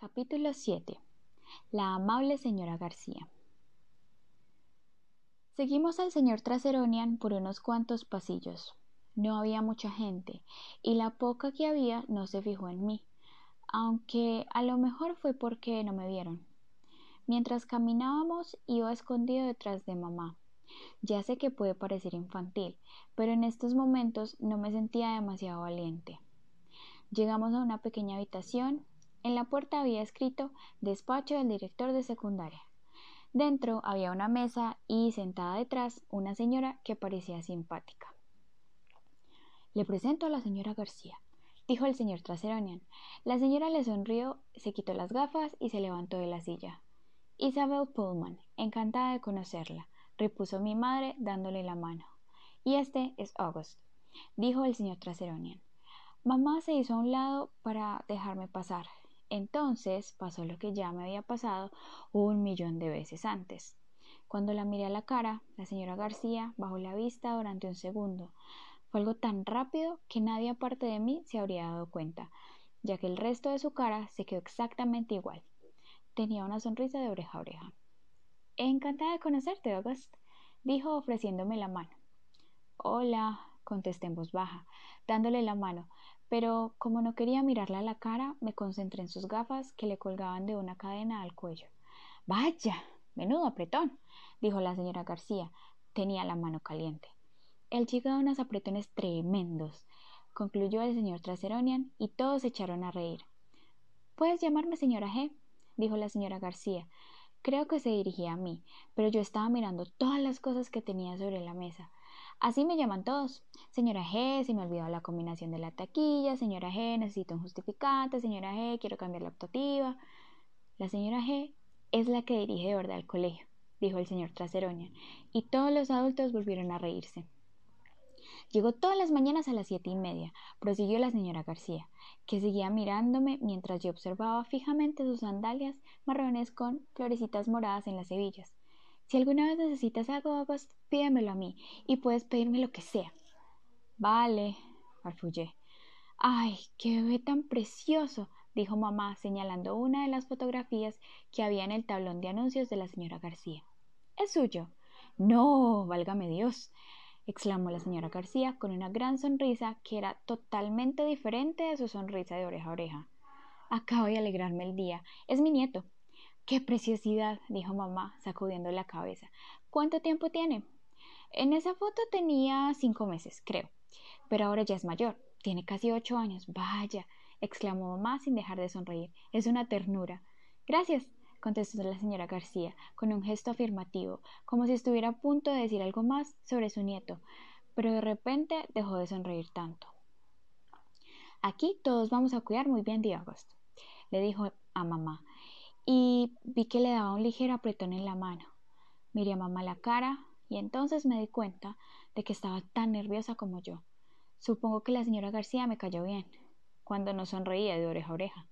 Capítulo 7. La amable señora García. Seguimos al señor Traseronian por unos cuantos pasillos. No había mucha gente, y la poca que había no se fijó en mí, aunque a lo mejor fue porque no me vieron. Mientras caminábamos iba escondido detrás de mamá. Ya sé que puede parecer infantil, pero en estos momentos no me sentía demasiado valiente. Llegamos a una pequeña habitación en la puerta había escrito Despacho del director de secundaria. Dentro había una mesa y sentada detrás una señora que parecía simpática. Le presento a la señora García, dijo el señor Traseronian. La señora le sonrió, se quitó las gafas y se levantó de la silla. Isabel Pullman, encantada de conocerla, repuso mi madre dándole la mano. Y este es August, dijo el señor Traseronian. Mamá se hizo a un lado para dejarme pasar. Entonces pasó lo que ya me había pasado un millón de veces antes. Cuando la miré a la cara, la señora García bajó la vista durante un segundo. Fue algo tan rápido que nadie aparte de mí se habría dado cuenta, ya que el resto de su cara se quedó exactamente igual. Tenía una sonrisa de oreja a oreja. Encantada de conocerte, August, dijo ofreciéndome la mano. Hola, contesté en voz baja, dándole la mano, pero como no quería mirarla a la cara, me concentré en sus gafas que le colgaban de una cadena al cuello. Vaya, menudo apretón, dijo la señora García. Tenía la mano caliente. El chico de unos apretones tremendos, concluyó el señor Traseronian, y todos se echaron a reír. Puedes llamarme señora G, dijo la señora García. Creo que se dirigía a mí, pero yo estaba mirando todas las cosas que tenía sobre la mesa. Así me llaman todos. Señora G, se me olvidó la combinación de la taquilla. Señora G, necesito un justificante. Señora G, quiero cambiar la optativa. La señora G es la que dirige de verdad el colegio, dijo el señor Traseroña, y todos los adultos volvieron a reírse. Llegó todas las mañanas a las siete y media, prosiguió la señora García, que seguía mirándome mientras yo observaba fijamente sus sandalias marrones con florecitas moradas en las hebillas. Si alguna vez necesitas algo, August, pídemelo a mí y puedes pedirme lo que sea. Vale, farfullé. Ay, qué bebé tan precioso, dijo mamá, señalando una de las fotografías que había en el tablón de anuncios de la señora García. ¿Es suyo? No, válgame Dios, exclamó la señora García con una gran sonrisa que era totalmente diferente de su sonrisa de oreja a oreja. Acabo de alegrarme el día. Es mi nieto. ¡Qué preciosidad! dijo mamá, sacudiendo la cabeza. ¿Cuánto tiempo tiene? En esa foto tenía cinco meses, creo. Pero ahora ya es mayor. Tiene casi ocho años. Vaya. exclamó mamá sin dejar de sonreír. Es una ternura. Gracias, contestó la señora García, con un gesto afirmativo, como si estuviera a punto de decir algo más sobre su nieto, pero de repente dejó de sonreír tanto. Aquí todos vamos a cuidar muy bien de August, le dijo a mamá, y vi que le daba un ligero apretón en la mano. Miré a mamá la cara y entonces me di cuenta de que estaba tan nerviosa como yo. Supongo que la señora García me cayó bien, cuando no sonreía de oreja a oreja.